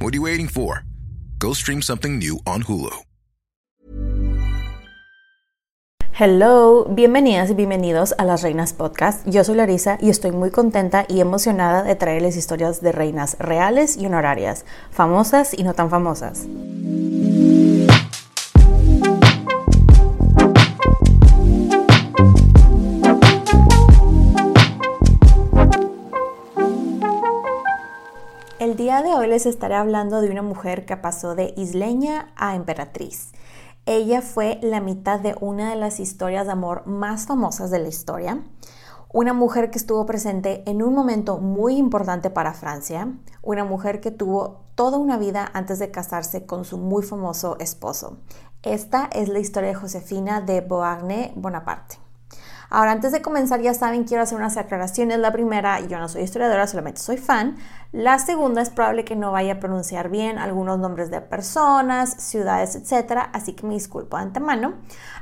what are you waiting for? Go stream something new on Hulu. Hello, bienvenidas y bienvenidos a Las Reinas Podcast. Yo soy Larisa y estoy muy contenta y emocionada de traerles historias de reinas reales y honorarias, famosas y no tan famosas. Día de hoy les estaré hablando de una mujer que pasó de isleña a emperatriz. Ella fue la mitad de una de las historias de amor más famosas de la historia. Una mujer que estuvo presente en un momento muy importante para Francia. Una mujer que tuvo toda una vida antes de casarse con su muy famoso esposo. Esta es la historia de Josefina de Beauharnais Bonaparte. Ahora, antes de comenzar, ya saben, quiero hacer unas aclaraciones. La primera, yo no soy historiadora, solamente soy fan. La segunda, es probable que no vaya a pronunciar bien algunos nombres de personas, ciudades, etc. Así que me disculpo de antemano.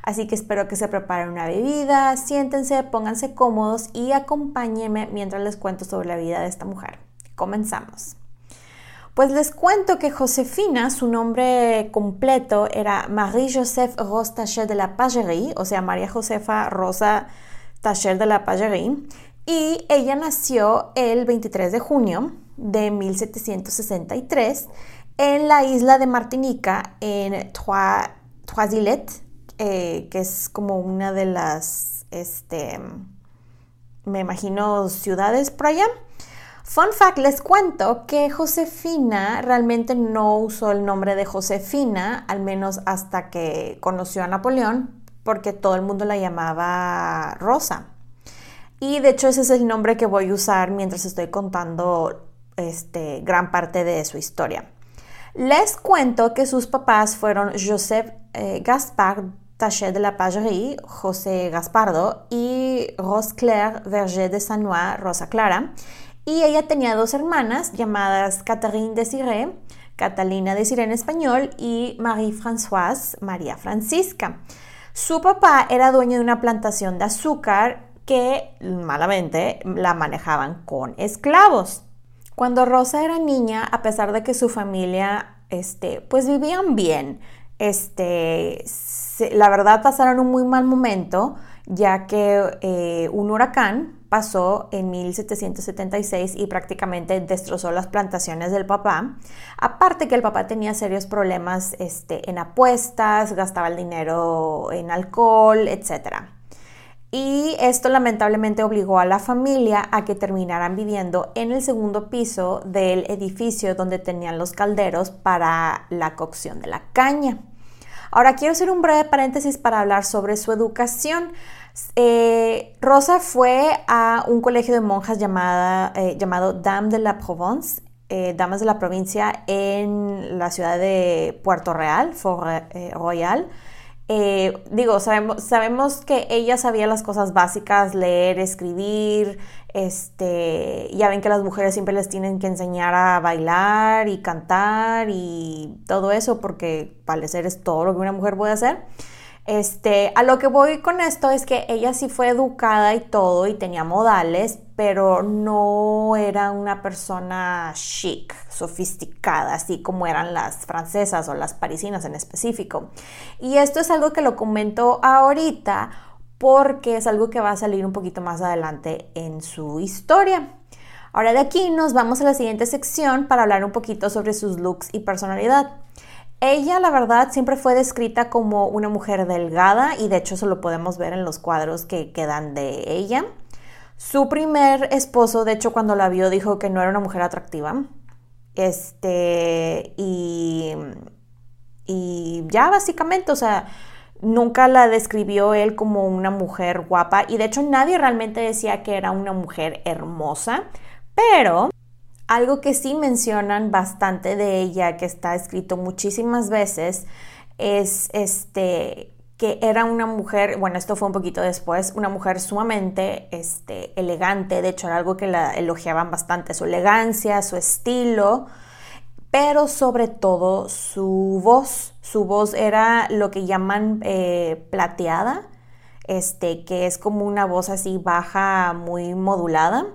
Así que espero que se preparen una bebida, siéntense, pónganse cómodos y acompáñenme mientras les cuento sobre la vida de esta mujer. Comenzamos. Pues les cuento que Josefina, su nombre completo era Marie-Joseph Rose Tacher de la Pagerie, o sea, María Josefa Rosa Tacher de la Pagerie, y ella nació el 23 de junio de 1763 en la isla de Martinica, en Trois, Îles, eh, que es como una de las, este, me imagino, ciudades por allá. Fun fact, les cuento que Josefina realmente no usó el nombre de Josefina, al menos hasta que conoció a Napoleón, porque todo el mundo la llamaba Rosa. Y de hecho ese es el nombre que voy a usar mientras estoy contando este, gran parte de su historia. Les cuento que sus papás fueron Joseph eh, Gaspard Tachet de la Pagerie, José Gaspardo, y Rose Claire Verger de Sanois, Rosa Clara y ella tenía dos hermanas llamadas Catherine Desiree, Catalina Desiree en español, y Marie-Françoise, María Francisca. Su papá era dueño de una plantación de azúcar que malamente la manejaban con esclavos. Cuando Rosa era niña, a pesar de que su familia, este, pues vivían bien, este, la verdad pasaron un muy mal momento, ya que eh, un huracán en 1776 y prácticamente destrozó las plantaciones del papá. Aparte que el papá tenía serios problemas este, en apuestas, gastaba el dinero en alcohol, etc. Y esto lamentablemente obligó a la familia a que terminaran viviendo en el segundo piso del edificio donde tenían los calderos para la cocción de la caña. Ahora quiero hacer un breve paréntesis para hablar sobre su educación. Eh, Rosa fue a un colegio de monjas llamada, eh, llamado Dame de la Provence, eh, Damas de la Provincia, en la ciudad de Puerto Real, Fort Royal. Digo, sabemos, sabemos que ella sabía las cosas básicas, leer, escribir, este, ya ven que las mujeres siempre les tienen que enseñar a bailar y cantar y todo eso, porque parecer es todo lo que una mujer puede hacer. Este, a lo que voy con esto es que ella sí fue educada y todo y tenía modales, pero no era una persona chic, sofisticada, así como eran las francesas o las parisinas en específico. Y esto es algo que lo comento ahorita porque es algo que va a salir un poquito más adelante en su historia. Ahora de aquí nos vamos a la siguiente sección para hablar un poquito sobre sus looks y personalidad. Ella, la verdad, siempre fue descrita como una mujer delgada y de hecho eso lo podemos ver en los cuadros que quedan de ella. Su primer esposo, de hecho, cuando la vio dijo que no era una mujer atractiva. Este, y, y ya básicamente, o sea, nunca la describió él como una mujer guapa y de hecho nadie realmente decía que era una mujer hermosa, pero algo que sí mencionan bastante de ella, que está escrito muchísimas veces, es este que era una mujer, bueno, esto fue un poquito después, una mujer sumamente este, elegante, de hecho era algo que la elogiaban bastante, su elegancia, su estilo, pero sobre todo su voz. Su voz era lo que llaman eh, plateada, este, que es como una voz así baja, muy modulada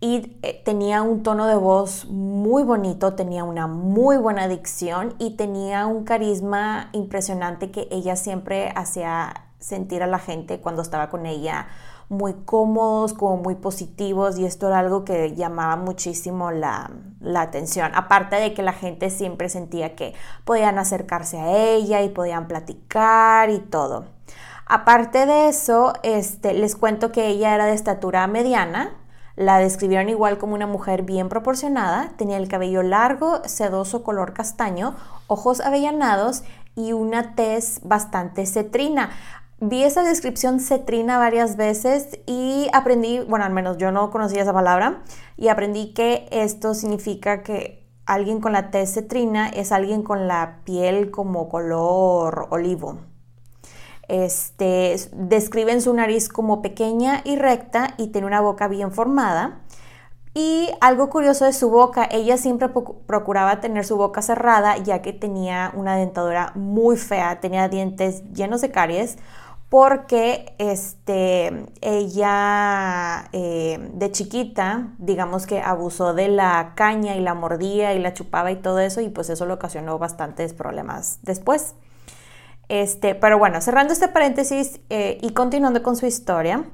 y eh, tenía un tono de voz muy bonito, tenía una muy buena dicción y tenía un carisma impresionante que ella siempre hacía sentir a la gente cuando estaba con ella muy cómodos, como muy positivos y esto era algo que llamaba muchísimo la, la, atención. Aparte de que la gente siempre sentía que podían acercarse a ella y podían platicar y todo. Aparte de eso, este, les cuento que ella era de estatura mediana, la describieron igual como una mujer bien proporcionada, tenía el cabello largo, sedoso color castaño, ojos avellanados y una tez bastante cetrina. Vi esa descripción cetrina varias veces y aprendí, bueno, al menos yo no conocía esa palabra, y aprendí que esto significa que alguien con la tez cetrina es alguien con la piel como color olivo. Este, describen su nariz como pequeña y recta y tiene una boca bien formada. Y algo curioso de su boca, ella siempre procuraba tener su boca cerrada ya que tenía una dentadura muy fea, tenía dientes llenos de caries porque este, ella eh, de chiquita, digamos que abusó de la caña y la mordía y la chupaba y todo eso y pues eso le ocasionó bastantes problemas después. Este, pero bueno, cerrando este paréntesis eh, y continuando con su historia,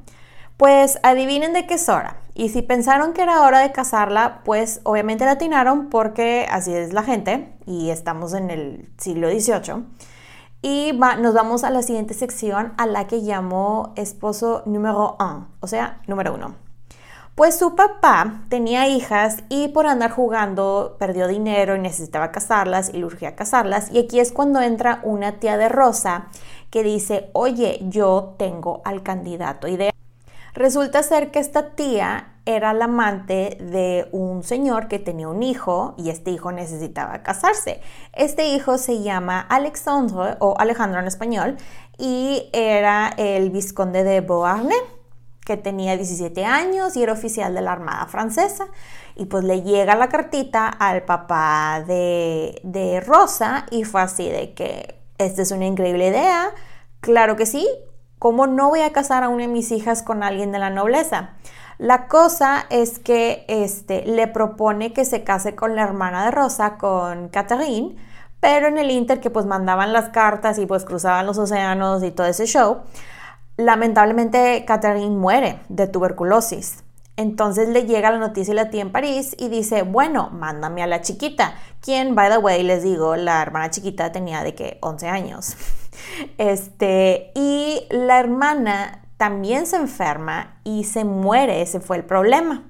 pues adivinen de qué es hora. Y si pensaron que era hora de casarla, pues obviamente la atinaron porque así es la gente y estamos en el siglo XVIII. Y nos vamos a la siguiente sección a la que llamo esposo número 1, o sea, número uno. Pues su papá tenía hijas y por andar jugando perdió dinero y necesitaba casarlas y le urgía casarlas. Y aquí es cuando entra una tía de Rosa que dice, oye, yo tengo al candidato ideal. Resulta ser que esta tía era la amante de un señor que tenía un hijo y este hijo necesitaba casarse. Este hijo se llama Alexandre o Alejandro en español y era el vizconde de Beauharnais que tenía 17 años y era oficial de la Armada Francesa. Y pues le llega la cartita al papá de, de Rosa y fue así de que esta es una increíble idea. Claro que sí, ¿cómo no voy a casar a una de mis hijas con alguien de la nobleza? La cosa es que este, le propone que se case con la hermana de Rosa, con Catherine, pero en el Inter que pues mandaban las cartas y pues cruzaban los océanos y todo ese show, Lamentablemente, Catherine muere de tuberculosis. Entonces le llega la noticia a la tía en París y dice, bueno, mándame a la chiquita, quien, by the way, les digo, la hermana chiquita tenía de que 11 años. Este, y la hermana también se enferma y se muere, ese fue el problema.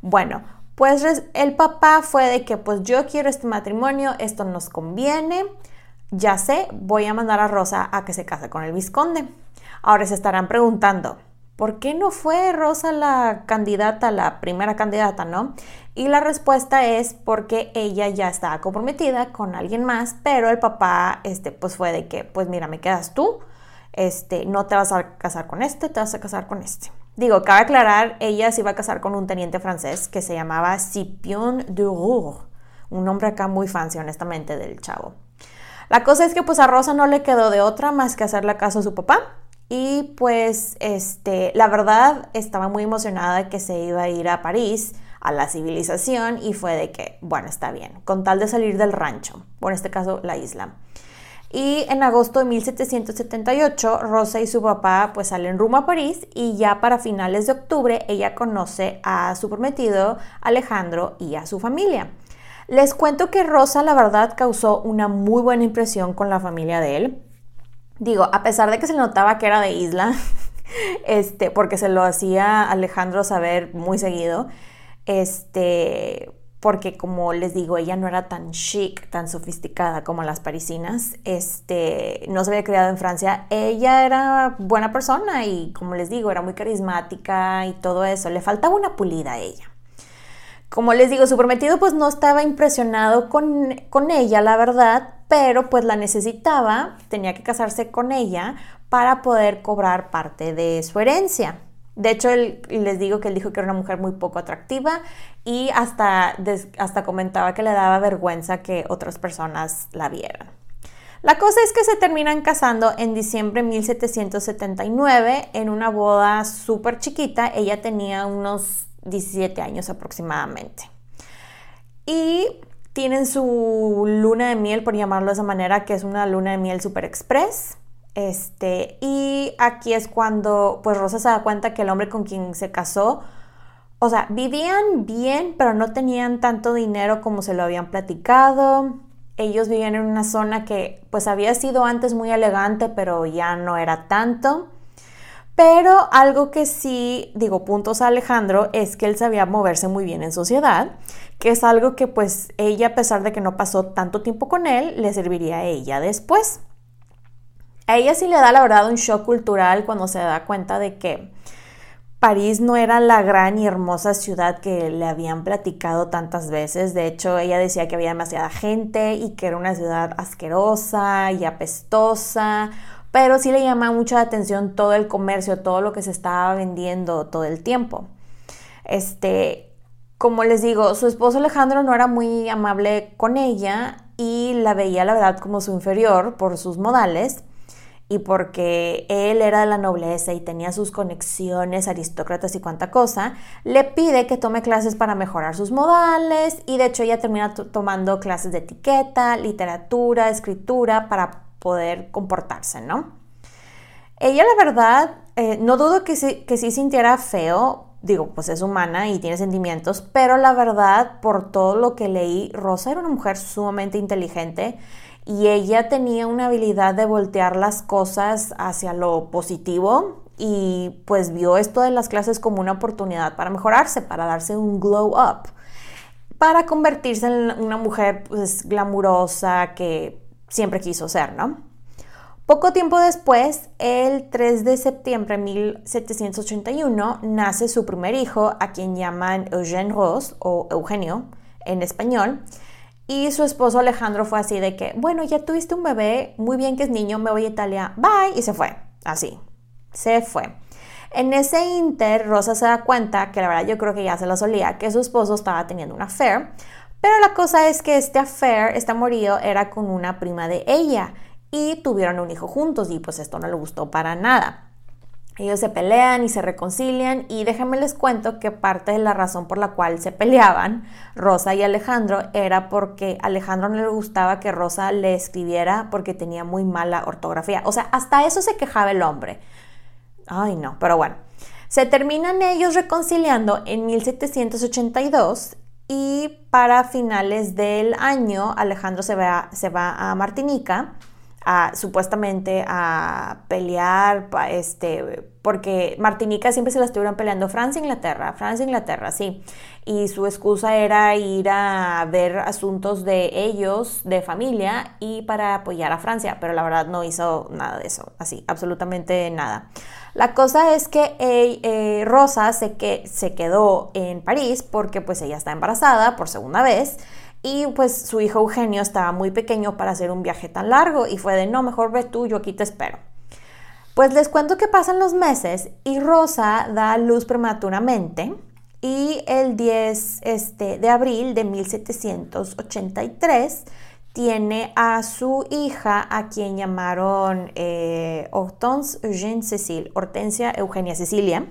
Bueno, pues el papá fue de que pues yo quiero este matrimonio, esto nos conviene, ya sé, voy a mandar a Rosa a que se case con el visconde. Ahora se estarán preguntando, ¿por qué no fue Rosa la candidata, la primera candidata, no? Y la respuesta es porque ella ya estaba comprometida con alguien más, pero el papá, este, pues fue de que, pues mira, me quedas tú, este, no te vas a casar con este, te vas a casar con este. Digo, cabe aclarar, ella se iba a casar con un teniente francés que se llamaba Scipion de Roure, un nombre acá muy fancy, honestamente, del chavo. La cosa es que pues a Rosa no le quedó de otra más que hacerle caso a su papá y pues este, la verdad estaba muy emocionada que se iba a ir a París a la civilización y fue de que, bueno, está bien, con tal de salir del rancho, o en este caso la isla. Y en agosto de 1778, Rosa y su papá pues salen rumbo a París y ya para finales de octubre ella conoce a su prometido Alejandro y a su familia. Les cuento que Rosa la verdad causó una muy buena impresión con la familia de él. Digo, a pesar de que se notaba que era de isla, este, porque se lo hacía Alejandro saber muy seguido, este, porque como les digo, ella no era tan chic, tan sofisticada como las parisinas, este, no se había criado en Francia, ella era buena persona y como les digo, era muy carismática y todo eso, le faltaba una pulida a ella. Como les digo, su prometido pues no estaba impresionado con, con ella, la verdad, pero pues la necesitaba, tenía que casarse con ella para poder cobrar parte de su herencia. De hecho, él, les digo que él dijo que era una mujer muy poco atractiva y hasta, hasta comentaba que le daba vergüenza que otras personas la vieran. La cosa es que se terminan casando en diciembre de 1779 en una boda súper chiquita. Ella tenía unos 17 años aproximadamente. Y tienen su luna de miel, por llamarlo de esa manera, que es una luna de miel super express. Este, y aquí es cuando pues Rosa se da cuenta que el hombre con quien se casó, o sea, vivían bien, pero no tenían tanto dinero como se lo habían platicado. Ellos vivían en una zona que pues había sido antes muy elegante, pero ya no era tanto. Pero algo que sí, digo, puntos a Alejandro, es que él sabía moverse muy bien en sociedad, que es algo que pues ella, a pesar de que no pasó tanto tiempo con él, le serviría a ella después. A ella sí le da la verdad un shock cultural cuando se da cuenta de que París no era la gran y hermosa ciudad que le habían platicado tantas veces. De hecho, ella decía que había demasiada gente y que era una ciudad asquerosa y apestosa. Pero sí le llama mucha atención todo el comercio, todo lo que se estaba vendiendo todo el tiempo. Este, como les digo, su esposo Alejandro no era muy amable con ella y la veía, la verdad, como su inferior por sus modales y porque él era de la nobleza y tenía sus conexiones aristócratas y cuanta cosa, le pide que tome clases para mejorar sus modales y de hecho ella termina tomando clases de etiqueta, literatura, escritura para poder comportarse, ¿no? Ella la verdad, eh, no dudo que sí, que sí sintiera feo, digo, pues es humana y tiene sentimientos, pero la verdad, por todo lo que leí, Rosa era una mujer sumamente inteligente y ella tenía una habilidad de voltear las cosas hacia lo positivo y pues vio esto de las clases como una oportunidad para mejorarse, para darse un glow up, para convertirse en una mujer pues glamurosa que siempre quiso ser, ¿no? Poco tiempo después, el 3 de septiembre de 1781, nace su primer hijo, a quien llaman Eugène Rose o Eugenio en español, y su esposo Alejandro fue así de que, bueno, ya tuviste un bebé, muy bien que es niño, me voy a Italia, bye, y se fue. Así, se fue. En ese inter, Rosa se da cuenta, que la verdad yo creo que ya se lo solía, que su esposo estaba teniendo una affair, pero la cosa es que este affair, este amorío, era con una prima de ella y tuvieron un hijo juntos y pues esto no le gustó para nada. Ellos se pelean y se reconcilian y déjenme les cuento que parte de la razón por la cual se peleaban Rosa y Alejandro era porque Alejandro no le gustaba que Rosa le escribiera porque tenía muy mala ortografía. O sea, hasta eso se quejaba el hombre. Ay, no, pero bueno. Se terminan ellos reconciliando en 1782 y para finales del año Alejandro se va, se va a Martinica supuestamente a pelear, este, porque Martinica siempre se la estuvieron peleando Francia Inglaterra, Francia Inglaterra, sí. Y su excusa era ir a ver asuntos de ellos, de familia, y para apoyar a Francia, pero la verdad no hizo nada de eso, así, absolutamente nada. La cosa es que eh, Rosa se, que, se quedó en París porque pues ella está embarazada por segunda vez y pues su hijo Eugenio estaba muy pequeño para hacer un viaje tan largo y fue de no, mejor ve tú, yo aquí te espero. Pues les cuento que pasan los meses y Rosa da luz prematuramente y el 10 este, de abril de 1783 tiene a su hija, a quien llamaron eh, Hortensia Eugenia Cecilia.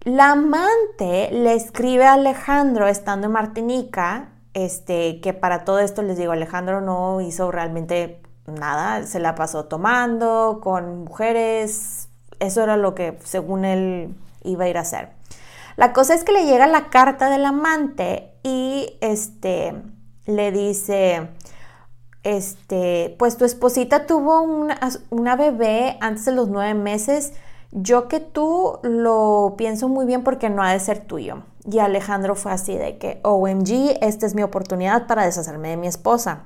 La amante le escribe a Alejandro estando en Martinica, este, que para todo esto les digo, Alejandro no hizo realmente nada, se la pasó tomando con mujeres, eso era lo que según él iba a ir a hacer. La cosa es que le llega la carta del amante y este le dice, este, pues tu esposita tuvo una, una, bebé antes de los nueve meses, yo que tú lo pienso muy bien porque no ha de ser tuyo. Y Alejandro fue así de que, OMG, esta es mi oportunidad para deshacerme de mi esposa.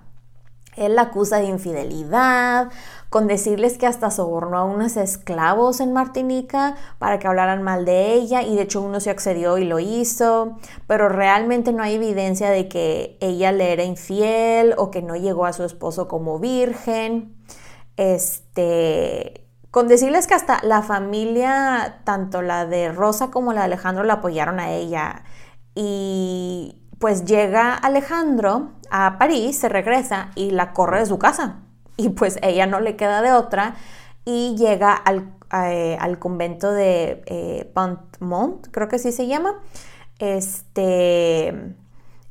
Él la acusa de infidelidad, con decirles que hasta sobornó a unos esclavos en Martinica para que hablaran mal de ella y de hecho uno se accedió y lo hizo, pero realmente no hay evidencia de que ella le era infiel o que no llegó a su esposo como virgen. Este, con decirles que hasta la familia, tanto la de Rosa como la de Alejandro, la apoyaron a ella. Y pues llega Alejandro a París, se regresa y la corre de su casa. Y pues ella no le queda de otra y llega al, eh, convento de eh, Pontmont, creo que así se llama. Este,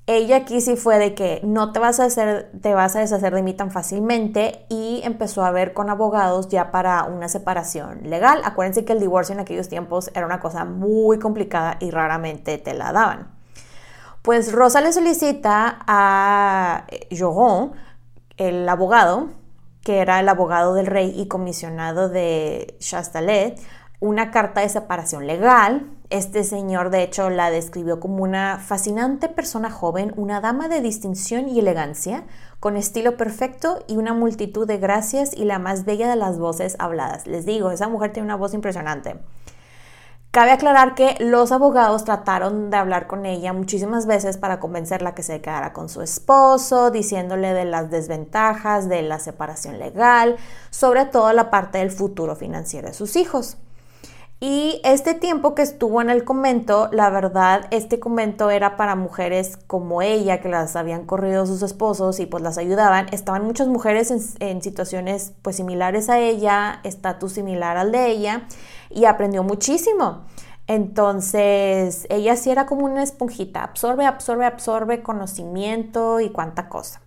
ella aquí sí fue de que no te vas a hacer, te vas a deshacer de mí tan fácilmente y empezó a ver con abogados ya para una separación legal. Acuérdense que el divorcio en aquellos tiempos era una cosa muy complicada y raramente te la daban. Pues Rosa le solicita a Joron, el abogado, que era el abogado del rey y comisionado de Chastalet, una carta de separación legal. Este señor, de hecho, la describió como una fascinante persona joven, una dama de distinción y elegancia, con estilo perfecto y una multitud de gracias y la más bella de las voces habladas. Les digo, esa mujer tiene una voz impresionante. Cabe aclarar que los abogados trataron de hablar con ella muchísimas veces para convencerla que se quedara con su esposo, diciéndole de las desventajas de la separación legal, sobre todo la parte del futuro financiero de sus hijos. Y este tiempo que estuvo en el convento, la verdad, este convento era para mujeres como ella, que las habían corrido sus esposos y pues las ayudaban. Estaban muchas mujeres en, situaciones pues similares a ella, estatus similar al de ella y aprendió muchísimo. Entonces, ella sí era como una esponjita, absorbe, absorbe, absorbe conocimiento y cuánta cosa.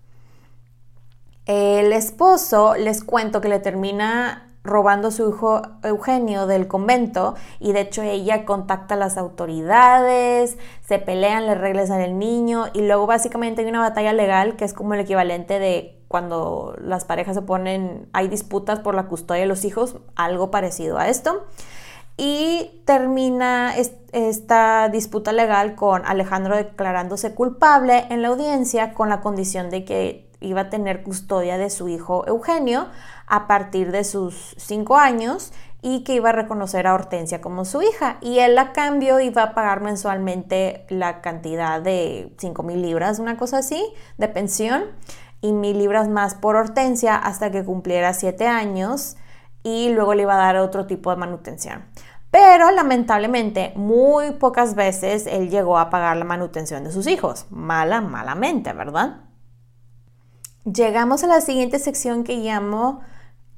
El esposo, les cuento que le termina robando a su hijo Eugenio del convento y de hecho ella contacta a las autoridades, se pelean, le regresan el niño y luego básicamente hay una batalla legal que es como el equivalente de cuando las parejas se ponen, hay disputas por la custodia de los hijos, algo parecido a esto. Y termina esta disputa legal con Alejandro declarándose culpable en la audiencia con la condición de que iba a tener custodia de su hijo Eugenio a partir de sus cinco años y que iba a reconocer a Hortensia como su hija. Y él a cambio iba a pagar mensualmente la cantidad de cinco mil libras, una cosa así, de pensión y mil libras más por Hortensia hasta que cumpliera siete años y luego le iba a dar otro tipo de manutención. Pero lamentablemente muy pocas veces él llegó a pagar la manutención de sus hijos. Mala, malamente, ¿verdad? Llegamos a la siguiente sección que llamo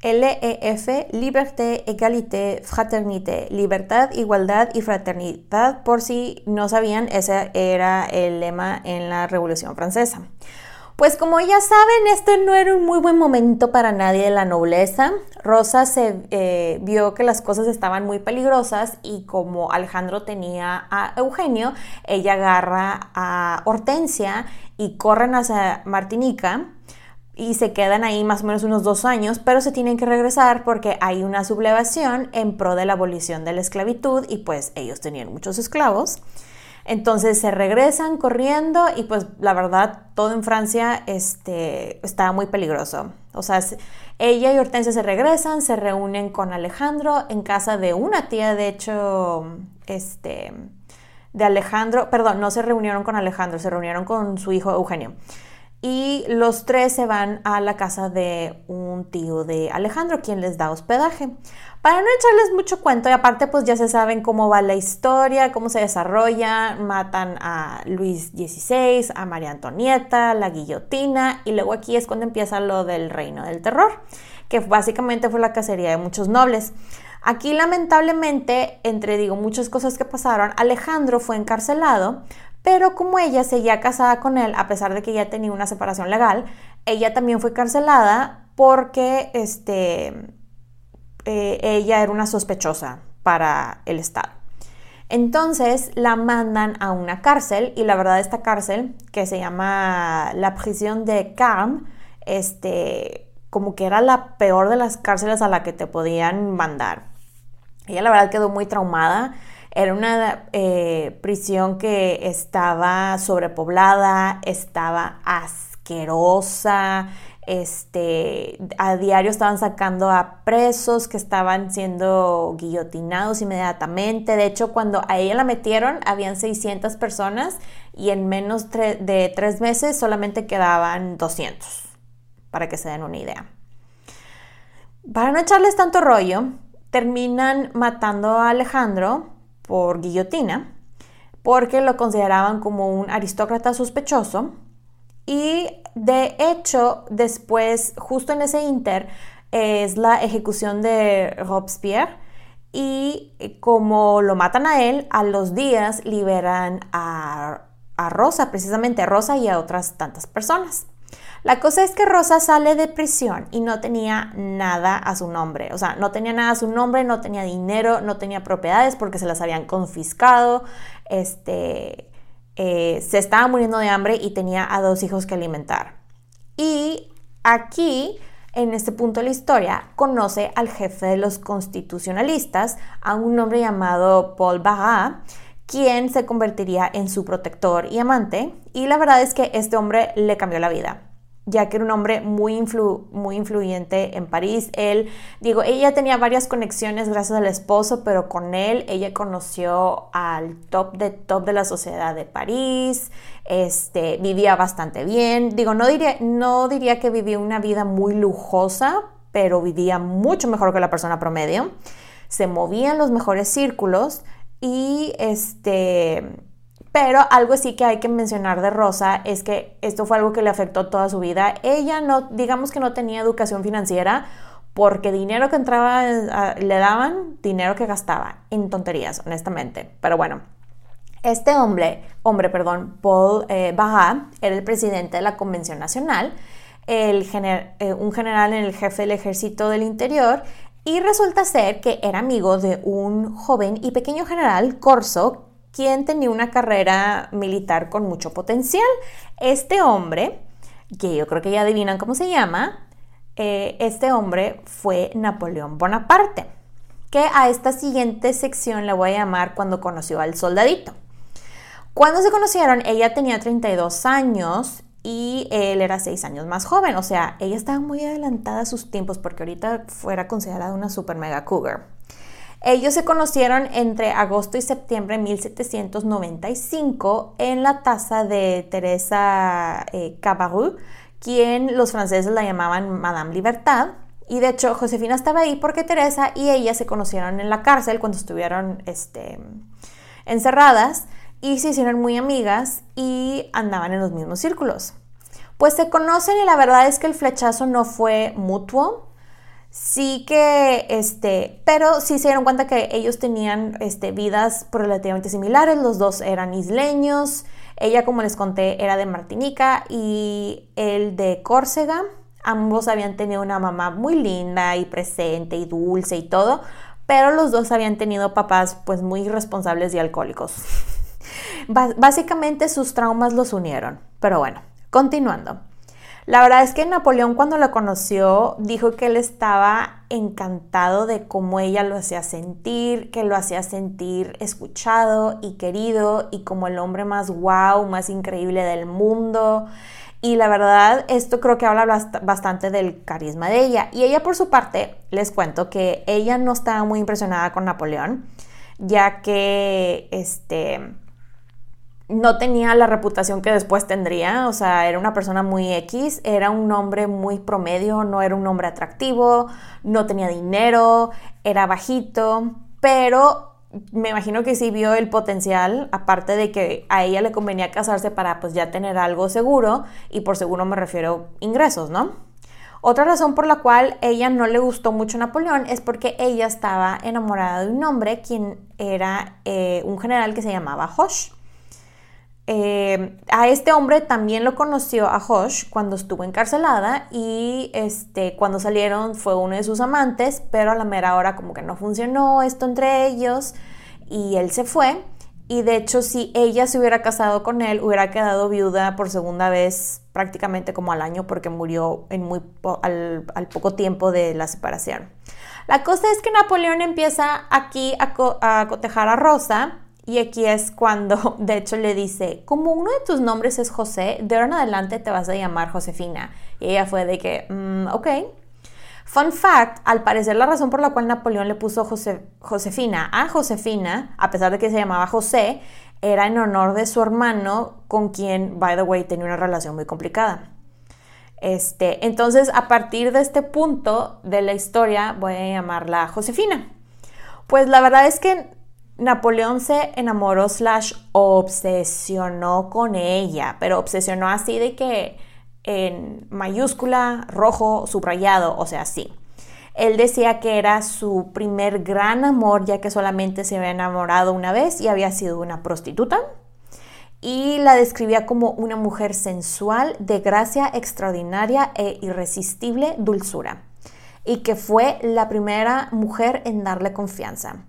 LEF, Liberté, Égalité, Fraternité, Libertad, Igualdad y Fraternidad. Por si no sabían, ese era el lema en la Revolución Francesa. Pues como ya saben, este no era un muy buen momento para nadie de la nobleza. Rosa se eh, vio que las cosas estaban muy peligrosas y como Alejandro tenía a Eugenio, ella agarra a Hortensia y corren hacia Martinica y se quedan ahí más o menos unos dos años, pero se tienen que regresar porque hay una sublevación en pro de la abolición de la esclavitud y pues ellos tenían muchos esclavos. Entonces se regresan corriendo y pues la verdad todo en Francia este, estaba muy peligroso. O sea, ella y Hortensia se regresan, se reúnen con Alejandro en casa de una tía, de hecho, este, de Alejandro, perdón, no se reunieron con Alejandro, se reunieron con su hijo Eugenio y los tres se van a la casa de un tío de Alejandro, quien les da hospedaje. Para no echarles mucho cuento, y aparte pues ya se saben cómo va la historia, cómo se desarrolla, matan a Luis XVI, a María Antonieta, la guillotina, y luego aquí es cuando empieza lo del reino del terror, que básicamente fue la cacería de muchos nobles. Aquí lamentablemente, entre digo muchas cosas que pasaron, Alejandro fue encarcelado, pero como ella seguía casada con él, a pesar de que ya tenía una separación legal, ella también fue carcelada porque este, eh, ella era una sospechosa para el Estado. Entonces la mandan a una cárcel y la verdad esta cárcel, que se llama la prisión de Carm, este, como que era la peor de las cárceles a la que te podían mandar. Ella la verdad quedó muy traumada era una eh, prisión que estaba sobrepoblada, estaba asquerosa, este, a diario estaban sacando a presos que estaban siendo guillotinados inmediatamente. De hecho, cuando a ella la metieron, habían 600 personas y en menos de tres meses solamente quedaban 200, para que se den una idea. Para no echarles tanto rollo, terminan matando a Alejandro por guillotina porque lo consideraban como un aristócrata sospechoso y de hecho después, justo en ese inter, es la ejecución de Robespierre y como lo matan a él, a los días liberan a, a Rosa, precisamente a Rosa y a otras tantas personas. La cosa es que Rosa sale de prisión y no tenía nada a su nombre. O sea, no tenía nada a su nombre, no tenía dinero, no tenía propiedades porque se las habían confiscado. Este, eh, se estaba muriendo de hambre y tenía a dos hijos que alimentar. Y aquí, en este punto de la historia, conoce al jefe de los constitucionalistas, a un hombre llamado Paul Barra, quien se convertiría en su protector y amante. Y la verdad es que este hombre le cambió la vida ya que era un hombre muy, muy influyente en París. Él, digo, ella tenía varias conexiones gracias al esposo, pero con él ella conoció al top de top de la sociedad de París, este, vivía bastante bien. Digo, no diría, no diría que vivía una vida muy lujosa, pero vivía mucho mejor que la persona promedio. Se movía en los mejores círculos y este pero algo sí que hay que mencionar de Rosa es que esto fue algo que le afectó toda su vida. Ella no, digamos que no tenía educación financiera porque dinero que entraba le daban, dinero que gastaba en tonterías, honestamente. Pero bueno, este hombre, hombre, perdón, Paul eh, era el presidente de la Convención Nacional, eh, un general en el jefe del ejército del interior y resulta ser que era amigo de un joven y pequeño general Corso quien tenía una carrera militar con mucho potencial. Este hombre, que yo creo que ya adivinan cómo se llama, eh, este hombre fue Napoleón Bonaparte, que a esta siguiente sección le voy a llamar cuando conoció al soldadito. Cuando se conocieron, ella tenía 32 años y él era 6 años más joven, o sea, ella estaba muy adelantada a sus tiempos porque ahorita fuera considerada una super mega cougar. Ellos se conocieron entre agosto y septiembre de 1795 en la taza de Teresa eh, Cabarrus, quien los franceses la llamaban Madame Libertad. Y de hecho, Josefina estaba ahí porque Teresa y ella se conocieron en la cárcel cuando estuvieron este, encerradas y se hicieron muy amigas y andaban en los mismos círculos. Pues se conocen y la verdad es que el flechazo no fue mutuo, sí que, este, pero sí se dieron cuenta que ellos tenían este, vidas relativamente similares, los dos eran isleños, ella como les conté era de Martinica y el de Córcega, ambos habían tenido una mamá muy linda y presente y dulce y todo, pero los dos habían tenido papás pues muy irresponsables y alcohólicos. básicamente sus traumas los unieron, pero bueno, continuando. La verdad es que Napoleón cuando la conoció dijo que él estaba encantado de cómo ella lo hacía sentir, que lo hacía sentir escuchado y querido y como el hombre más wow, más increíble del mundo. Y la verdad, esto creo que habla bastante del carisma de ella. Y ella por su parte, les cuento que ella no estaba muy impresionada con Napoleón, ya que este no tenía la reputación que después tendría, o sea, era una persona muy X, era un hombre muy promedio, no era un hombre atractivo, no tenía dinero, era bajito, pero me imagino que sí vio el potencial, aparte de que a ella le convenía casarse para pues ya tener algo seguro, y por seguro me refiero ingresos, ¿no? Otra razón por la cual ella no le gustó mucho Napoleón es porque ella estaba enamorada de un hombre quien era eh, un general que se llamaba Hosh. Eh, a este hombre también lo conoció a Hosh cuando estuvo encarcelada y este, cuando salieron fue uno de sus amantes, pero a la mera hora como que no funcionó esto entre ellos y él se fue. Y de hecho, si ella se hubiera casado con él, hubiera quedado viuda por segunda vez prácticamente como al año porque murió en muy al, poco tiempo de la separación. La cosa es que Napoleón empieza aquí a, a cotejar a Rosa y aquí es cuando, de hecho, le dice, como uno de tus nombres es José, de ahora en adelante te vas a llamar Josefina. Y ella fue de que, mm, ok. Fun fact, al parecer la razón por la cual Napoleón le puso Josefina a Josefina, a pesar de que se llamaba José, era en honor de su hermano con quien, by the way, tenía una relación muy complicada. Este, entonces, a partir de este punto de la historia, voy a llamarla Josefina. Pues la verdad es que Napoleón se enamoró slash obsesionó con ella, pero obsesionó así de que en mayúscula, rojo, subrayado, o sea, sí. Él decía que era su primer gran amor, ya que solamente se había enamorado una vez y había sido una prostituta. Y la describía como una mujer sensual, de gracia extraordinaria e irresistible dulzura. Y que fue la primera mujer en darle confianza.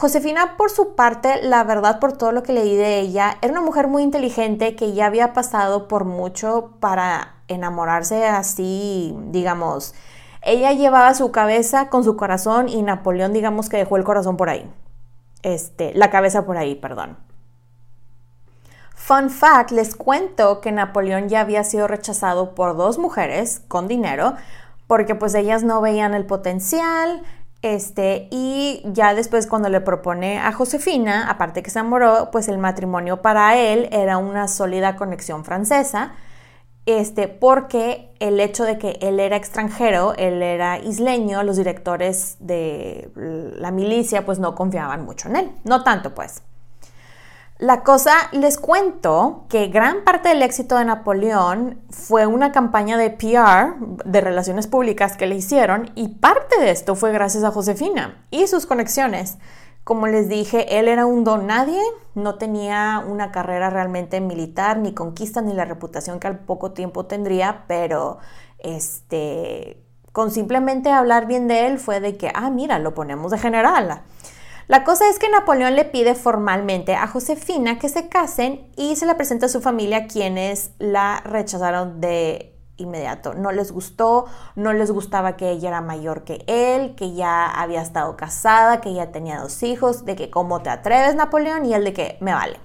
Josefina, por su parte, la verdad, por todo lo que leí de ella, era una mujer muy inteligente que ya había pasado por mucho para enamorarse así, digamos. Ella llevaba su cabeza con su corazón y Napoleón, digamos que dejó el corazón por ahí. Este, la cabeza por ahí, perdón. Fun fact, les cuento que Napoleón ya había sido rechazado por dos mujeres con dinero porque pues ellas no veían el potencial, este, y ya después cuando le propone a Josefina, aparte que se enamoró, pues el matrimonio para él era una sólida conexión francesa, este, porque el hecho de que él era extranjero, él era isleño, los directores de la milicia pues no confiaban mucho en él, no tanto pues. La cosa, les cuento que gran parte del éxito de Napoleón fue una campaña de PR, de relaciones públicas que le hicieron, y parte de esto fue gracias a Josefina y sus conexiones. Como les dije, él era un don nadie, no tenía una carrera realmente militar, ni conquista, ni la reputación que al poco tiempo tendría, pero este, con simplemente hablar bien de él fue de que, ah, mira, lo ponemos de general. La cosa es que Napoleón le pide formalmente a Josefina que se casen y se la presenta a su familia quienes la rechazaron de inmediato. No les gustó, no les gustaba que ella era mayor que él, que ya había estado casada, que ya tenía dos hijos, de que cómo te atreves Napoleón y él de que me vale.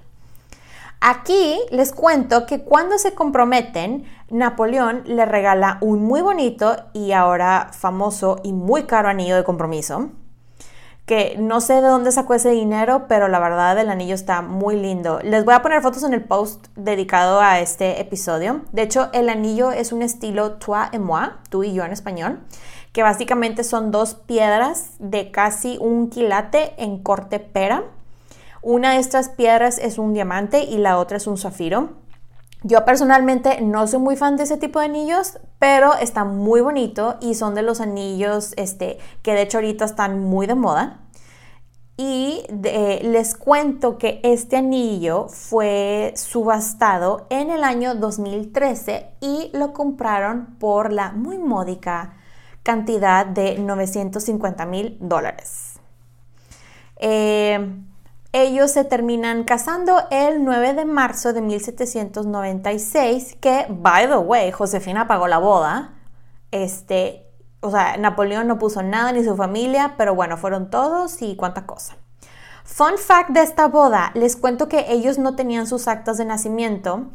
Aquí les cuento que cuando se comprometen, Napoleón le regala un muy bonito y ahora famoso y muy caro anillo de compromiso que no sé de dónde sacó ese dinero, pero la verdad el anillo está muy lindo. Les voy a poner fotos en el post dedicado a este episodio. De hecho, el anillo es un estilo toi et moi, tú y yo en español, que básicamente son dos piedras de casi un quilate en corte pera. Una de estas piedras es un diamante y la otra es un zafiro. Yo personalmente no soy muy fan de ese tipo de anillos, pero está muy bonito y son de los anillos este, que de hecho ahorita están muy de moda. Y les cuento que este anillo fue subastado en el año 2013 y lo compraron por la muy módica cantidad de 950 mil dólares. Eh, ellos se terminan casando el 9 de marzo de 1796, que, by the way, Josefina pagó la boda. Este, o sea, Napoleón no puso nada ni su familia, pero bueno, fueron todos y cuánta cosa. Fun fact de esta boda, les cuento que ellos no tenían sus actas de nacimiento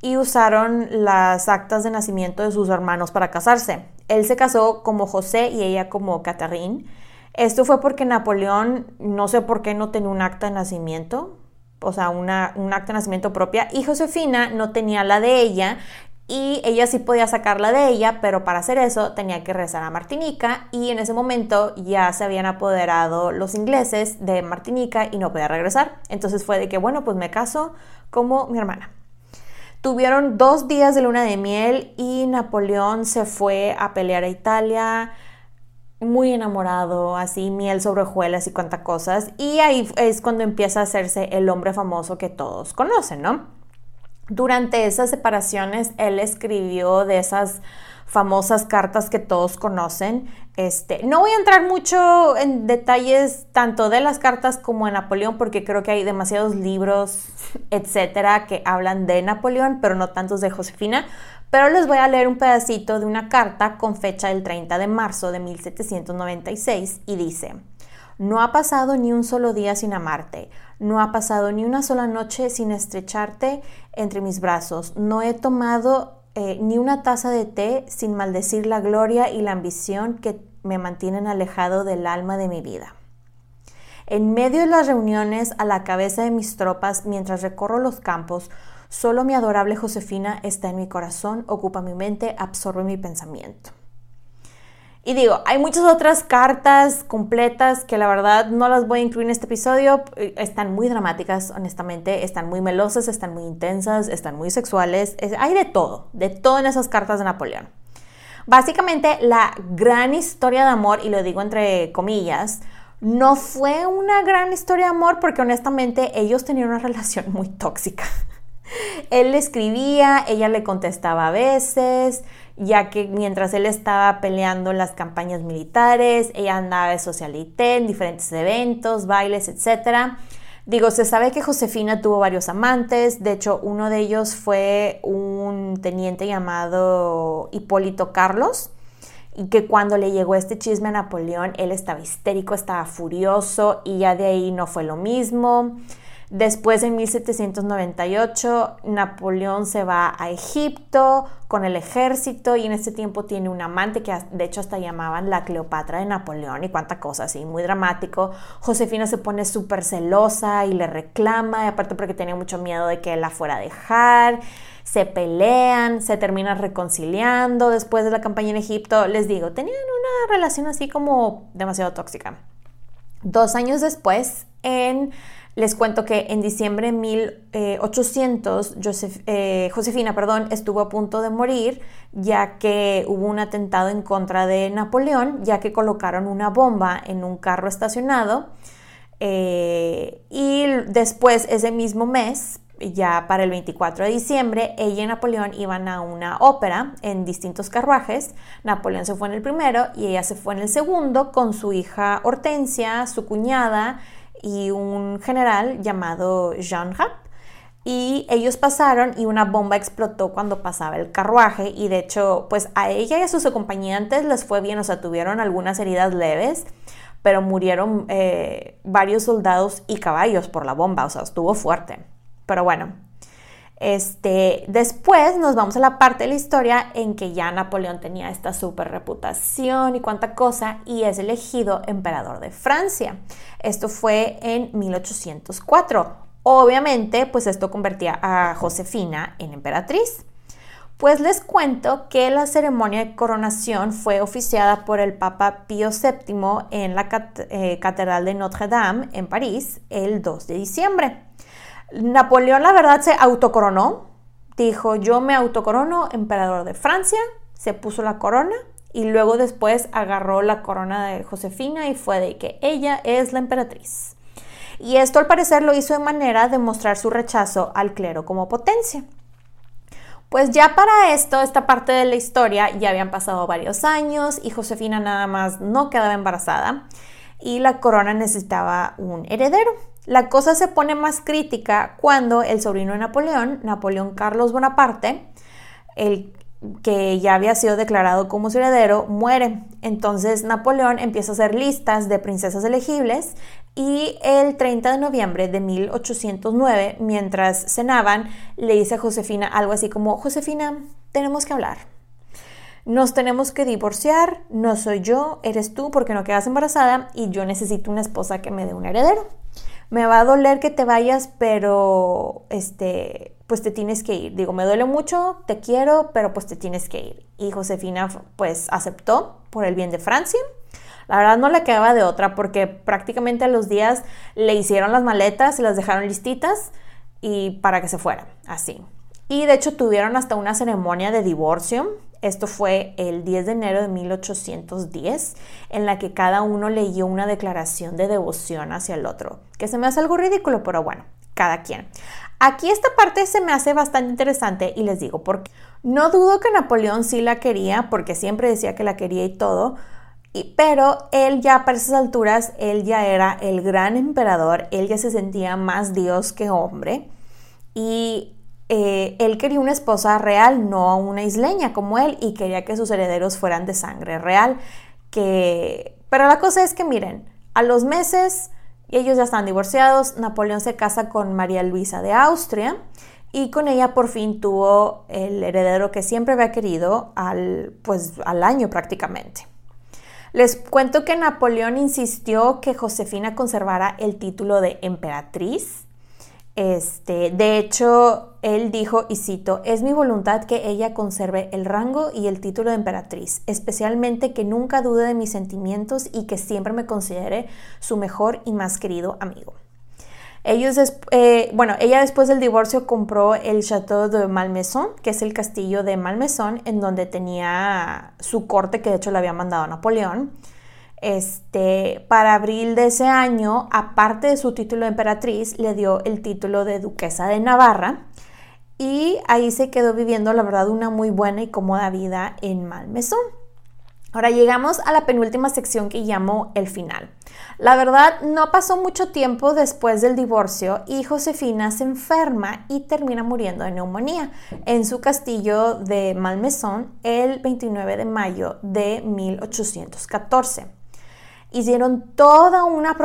y usaron las actas de nacimiento de sus hermanos para casarse. Él se casó como José y ella como Catherine. Esto fue porque Napoleón, no sé por qué no tenía un acta de nacimiento, o sea, una, un acta de nacimiento propia, y Josefina no tenía la de ella, y ella sí podía sacarla de ella, pero para hacer eso tenía que regresar a Martinica y en ese momento ya se habían apoderado los ingleses de Martinica y no podía regresar. Entonces fue de que, bueno, pues me caso como mi hermana. Tuvieron dos días de luna de miel y Napoleón se fue a pelear a Italia muy enamorado, así miel sobre hojuelas y cuantas cosas. Y ahí es cuando empieza a hacerse el hombre famoso que todos conocen, ¿no? Durante esas separaciones, él escribió de esas famosas cartas que todos conocen. Este, no voy a entrar mucho en detalles tanto de las cartas como de Napoleón, porque creo que hay demasiados libros, etcétera, que hablan de Napoleón, pero no tantos de Josefina. Pero les voy a leer un pedacito de una carta con fecha del 30 de marzo de 1796 y dice: No ha pasado ni un solo día sin amarte. No ha pasado ni una sola noche sin estrecharte entre mis brazos. No he tomado eh, ni una taza de té sin maldecir la gloria y la ambición que me mantienen alejado del alma de mi vida. En medio de las reuniones a la cabeza de mis tropas, mientras recorro los campos, solo mi adorable Josefina está en mi corazón, ocupa mi mente, absorbe mi pensamiento. Y digo, hay muchas otras cartas completas que la verdad no las voy a incluir en este episodio. Están muy dramáticas, honestamente. Están muy melosas, están muy intensas, están muy sexuales. hay de todo, de todo en esas cartas de Napoleón. Básicamente, la gran historia de amor, y lo digo entre comillas, no fue una gran historia de amor porque honestamente ellos tenían una relación muy tóxica. Él le escribía, ella le contestaba a veces, ya que mientras él estaba peleando las campañas militares, ella andaba de socialité en diferentes eventos, bailes, etc. Digo, se sabe que Josefina tuvo varios amantes, de hecho uno de ellos fue un teniente llamado Hipólito Carlos, y que cuando le llegó este chisme a Napoleón, él estaba histérico, estaba furioso y ya de ahí no fue lo mismo. Después, en 1798, Napoleón se va a Egipto con el ejército y en ese tiempo tiene un amante que de hecho hasta llamaban la Cleopatra de Napoleón y cuánta cosa así, muy dramático. Josefina se pone súper celosa y le reclama, y aparte porque tenía mucho miedo de que la fuera a dejar. Se pelean, se terminan reconciliando después de la campaña en Egipto. Les digo, tenían una relación así como demasiado tóxica. Dos años después, en les cuento que en diciembre de 1800 eh, Josefina perdón, estuvo a punto de morir ya que hubo un atentado en contra de Napoleón, ya que colocaron una bomba en un carro estacionado. Eh, y después, ese mismo mes, ya para el 24 de diciembre, ella y Napoleón iban a una ópera en distintos carruajes. Napoleón se fue en el primero y ella se fue en el segundo con su hija Hortensia, su cuñada y un general llamado Jean Rapp. Y ellos pasaron y una bomba explotó cuando pasaba el carruaje y de hecho pues a ella y a sus acompañantes les fue bien, o sea, tuvieron algunas heridas leves, pero murieron eh, varios soldados y caballos por la bomba, o sea, estuvo fuerte. Pero bueno, este, después nos vamos a la parte de la historia en que ya Napoleón tenía esta super reputación y cuánta cosa y es elegido emperador de Francia. Esto fue en 1804. Obviamente, pues esto convertía a Josefina en emperatriz. Pues les cuento que la ceremonia de coronación fue oficiada por el Papa Pío VII en la eh, Catedral de Notre Dame en París el 2 de diciembre. Napoleón, la verdad, se autocoronó. Dijo, yo me autocorono emperador de Francia. Se puso la corona y luego después agarró la corona de Josefina y fue de que ella es la emperatriz. Y esto al parecer lo hizo de manera de mostrar su rechazo al clero como potencia. Pues ya para esto, esta parte de la historia, ya habían pasado varios años y Josefina nada más no quedaba embarazada y la corona necesitaba un heredero. La cosa se pone más crítica cuando el sobrino de Napoleón, Napoleón Carlos Bonaparte, el que ya había sido declarado como su heredero, muere. Entonces Napoleón empieza a hacer listas de princesas elegibles y el 30 de noviembre de 1809, mientras cenaban, le dice a Josefina algo así como, Josefina, tenemos que hablar. Nos tenemos que divorciar, no soy yo, eres tú porque no quedas embarazada y yo necesito una esposa que me dé un heredero. Me va a doler que te vayas, pero este, pues te tienes que ir. Digo, me duele mucho, te quiero, pero pues te tienes que ir. Y Josefina pues aceptó por el bien de Francia. La verdad no le quedaba de otra porque prácticamente a los días le hicieron las maletas y las dejaron listitas y para que se fuera, así. Y de hecho tuvieron hasta una ceremonia de divorcio. Esto fue el 10 de enero de 1810, en la que cada uno leyó una declaración de devoción hacia el otro, que se me hace algo ridículo, pero bueno, cada quien. Aquí esta parte se me hace bastante interesante y les digo por qué. No dudo que Napoleón sí la quería, porque siempre decía que la quería y todo, pero él ya para esas alturas, él ya era el gran emperador, él ya se sentía más Dios que hombre y eh, él quería una esposa real, no una isleña como él, y quería que sus herederos fueran de sangre real. Que... Pero la cosa es que miren, a los meses ellos ya están divorciados. Napoleón se casa con María Luisa de Austria y con ella por fin tuvo el heredero que siempre había querido al, pues, al año prácticamente. Les cuento que Napoleón insistió que Josefina conservara el título de emperatriz este, de hecho, él dijo, y cito, es mi voluntad que ella conserve el rango y el título de emperatriz, especialmente que nunca dude de mis sentimientos y que siempre me considere su mejor y más querido amigo. Eh, bueno, ella después del divorcio compró el Château de Malmaison, que es el castillo de Malmaison, en donde tenía su corte, que de hecho le había mandado Napoleón. Este, para abril de ese año, aparte de su título de emperatriz, le dio el título de duquesa de Navarra y ahí se quedó viviendo, la verdad, una muy buena y cómoda vida en Malmesón. Ahora llegamos a la penúltima sección que llamo el final. La verdad, no pasó mucho tiempo después del divorcio y Josefina se enferma y termina muriendo de neumonía en su castillo de Malmesón el 29 de mayo de 1814 hicieron toda una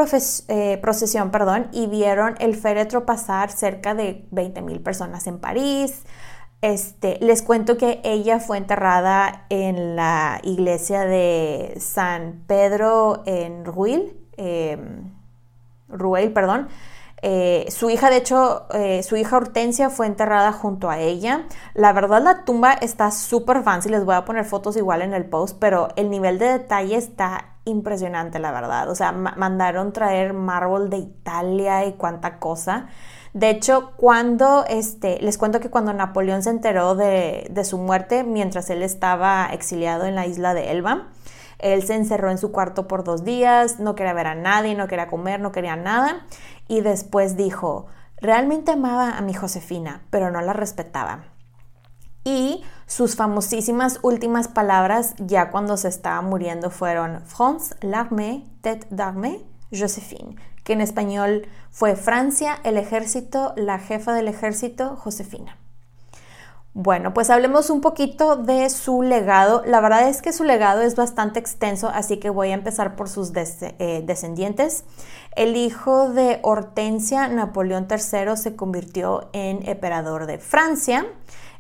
eh, procesión perdón, y vieron el féretro pasar cerca de 20.000 personas en París. Este, les cuento que ella fue enterrada en la iglesia de San Pedro en Ruil, eh, Ruel, perdón, su hija, de hecho, eh, su hija Hortensia fue enterrada junto a ella. La verdad, la tumba está súper fancy. Les voy a poner fotos igual en el post, pero el nivel de detalle está impresionante, la verdad. O sea, mandaron traer mármol de Italia y cuánta cosa. De hecho, cuando, este, les cuento que cuando Napoleón se enteró de, de su muerte, mientras él estaba exiliado en la isla de Elba, él se encerró en su cuarto por dos días, no quería ver a nadie, no quería comer, no quería nada. Y después dijo, realmente amaba a mi Josefina, pero no la respetaba. Y sus famosísimas últimas palabras, ya cuando se estaba muriendo, fueron France, l'armée, tête d'armée, Josephine, que en español fue Francia, el ejército, la jefa del ejército, Josefina. Bueno, pues hablemos un poquito de su legado. La verdad es que su legado es bastante extenso, así que voy a empezar por sus eh, descendientes. El hijo de Hortensia, Napoleón III, se convirtió en emperador de Francia.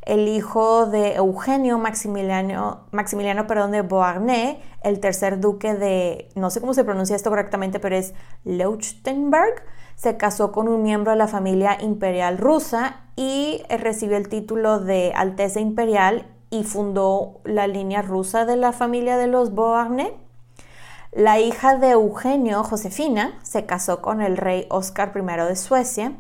El hijo de Eugenio Maximiliano, Maximiliano de Beauharnais, el tercer duque de, no sé cómo se pronuncia esto correctamente, pero es Leuchtenberg se casó con un miembro de la familia imperial rusa y recibió el título de Alteza Imperial y fundó la línea rusa de la familia de los Beauharnais. La hija de Eugenio, Josefina, se casó con el rey Oscar I de Suecia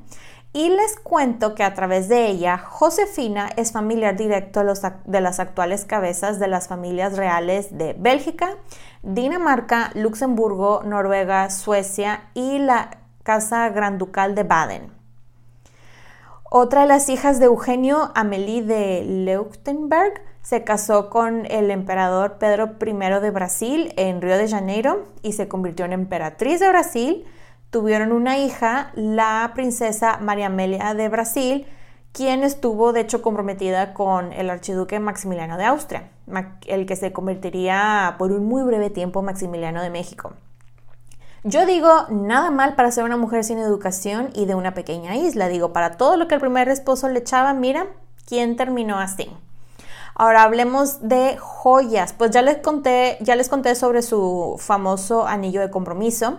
y les cuento que a través de ella, Josefina es familiar directo de, las actuales cabezas de las familias reales de Bélgica, Dinamarca, Luxemburgo, Noruega, Suecia y la Casa Granducal de Baden. Otra de las hijas de Eugenio, Amélie de Leuchtenberg, se casó con el emperador Pedro I de Brasil en Río de Janeiro y se convirtió en emperatriz de Brasil. Tuvieron una hija, la princesa María Amelia de Brasil, quien estuvo de hecho comprometida con el archiduque Maximiliano de Austria, el que se convertiría por un muy breve tiempo Maximiliano de México. Yo digo, nada mal para ser una mujer sin educación y de una pequeña isla. Digo, para todo lo que el primer esposo le echaba, mira, ¿quién terminó así? Ahora hablemos de joyas. Pues ya les conté, ya les conté sobre su famoso anillo de compromiso.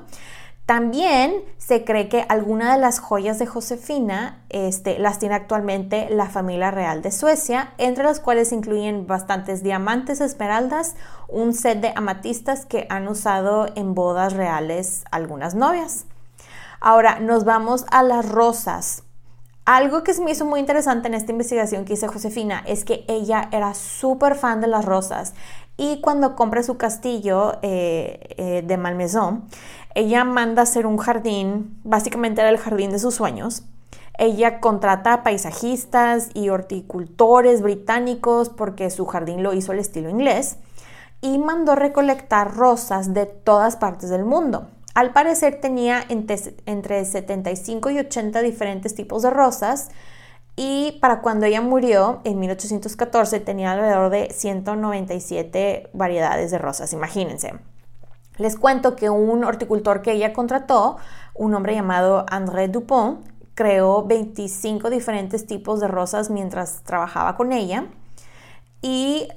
También se cree que alguna de las joyas de Josefina este, las tiene actualmente la familia real de Suecia, entre las cuales incluyen bastantes diamantes, esmeraldas, un set de amatistas que han usado en bodas reales algunas novias. Ahora nos vamos a las rosas. Algo que se me hizo muy interesante en esta investigación que hizo Josefina es que ella era súper fan de las rosas y cuando compra su castillo eh, eh, de Malmaison, ella manda hacer un jardín, básicamente era el jardín de sus sueños. Ella contrata paisajistas y horticultores británicos porque su jardín lo hizo al estilo inglés y mandó recolectar rosas de todas partes del mundo. Al parecer tenía entre 75 y 80 diferentes tipos de rosas y para cuando ella murió en 1814 tenía alrededor de 197 variedades de rosas, imagínense. Les cuento que un horticultor que ella contrató, un hombre llamado André Dupont, creó 25 diferentes tipos de rosas mientras trabajaba con ella y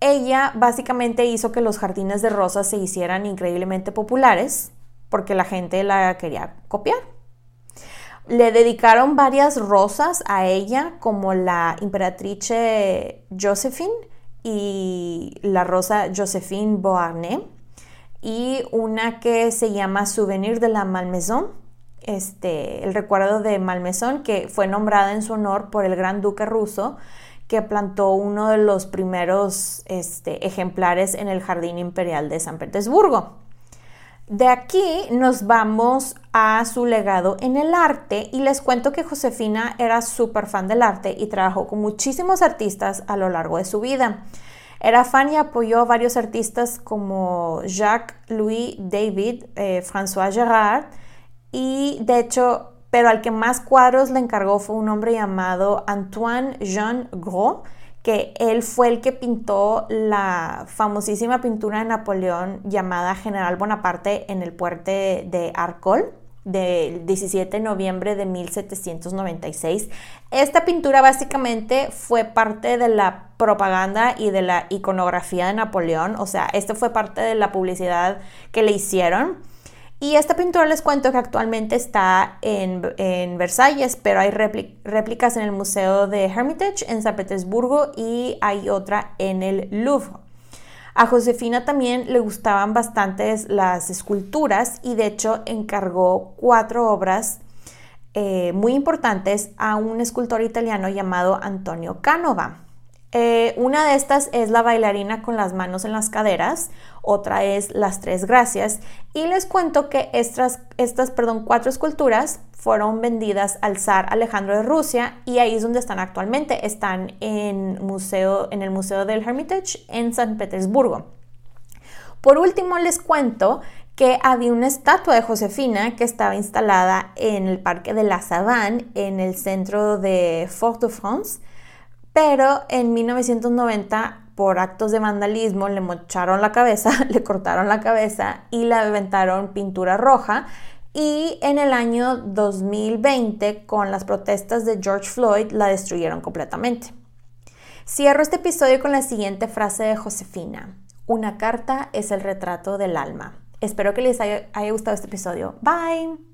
ella básicamente hizo que los jardines de rosas se hicieran increíblemente populares porque la gente la quería copiar. Le dedicaron varias rosas a ella como la imperatrice Josephine y la rosa Josephine Beauharnais y una que se llama Souvenir de la Malmaison, este, el recuerdo de Malmaison, que fue nombrada en su honor por el gran duque ruso que plantó uno de los primeros este, ejemplares en el Jardín Imperial de San Petersburgo. De aquí nos vamos a su legado en el arte y les cuento que Josefina era súper fan del arte y trabajó con muchísimos artistas a lo largo de su vida. Era fan y apoyó a varios artistas como Jacques-Louis David, eh, François Gerard y de hecho, pero al que más cuadros le encargó fue un hombre llamado Antoine Jean Gros, que él fue el que pintó la famosísima pintura de Napoleón llamada General Bonaparte en el puerto de Arcole del 17 de noviembre de 1796. Esta pintura básicamente fue parte de la propaganda y de la iconografía de Napoleón, o sea, esto fue parte de la publicidad que le hicieron. Y esta pintura les cuento que actualmente está en, Versalles, pero hay réplicas en el Museo de Hermitage en San Petersburgo y hay otra en el Louvre. A Josefina también le gustaban bastantes las esculturas y de hecho encargó cuatro obras eh, muy importantes a un escultor italiano llamado Antonio Canova. Eh, una de estas es la bailarina con las manos en las caderas, otra es las tres gracias y les cuento que estas, estas perdón, cuatro esculturas fueron vendidas al zar Alejandro de Rusia y ahí es donde están actualmente. Están en, museo, en el Museo del Hermitage en San Petersburgo. Por último les cuento que había una estatua de Josefina que estaba instalada en el Parque de la Savane en el centro de Fort-de-France pero en 1990 por actos de vandalismo le mocharon la cabeza, le cortaron la cabeza y le aventaron pintura roja. Y en el año 2020, con las protestas de George Floyd, la destruyeron completamente. Cierro este episodio con la siguiente frase de Josefina. Una carta es el retrato del alma. Espero que les haya, haya gustado este episodio. Bye.